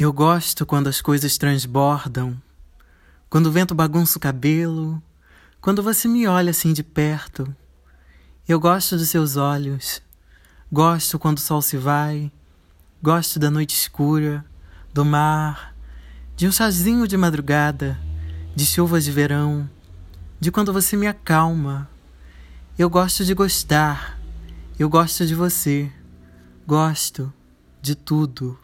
Eu gosto quando as coisas transbordam, quando o vento bagunça o cabelo, quando você me olha assim de perto. Eu gosto dos seus olhos, gosto quando o sol se vai, gosto da noite escura, do mar, de um chazinho de madrugada, de chuvas de verão, de quando você me acalma. Eu gosto de gostar, eu gosto de você, gosto de tudo.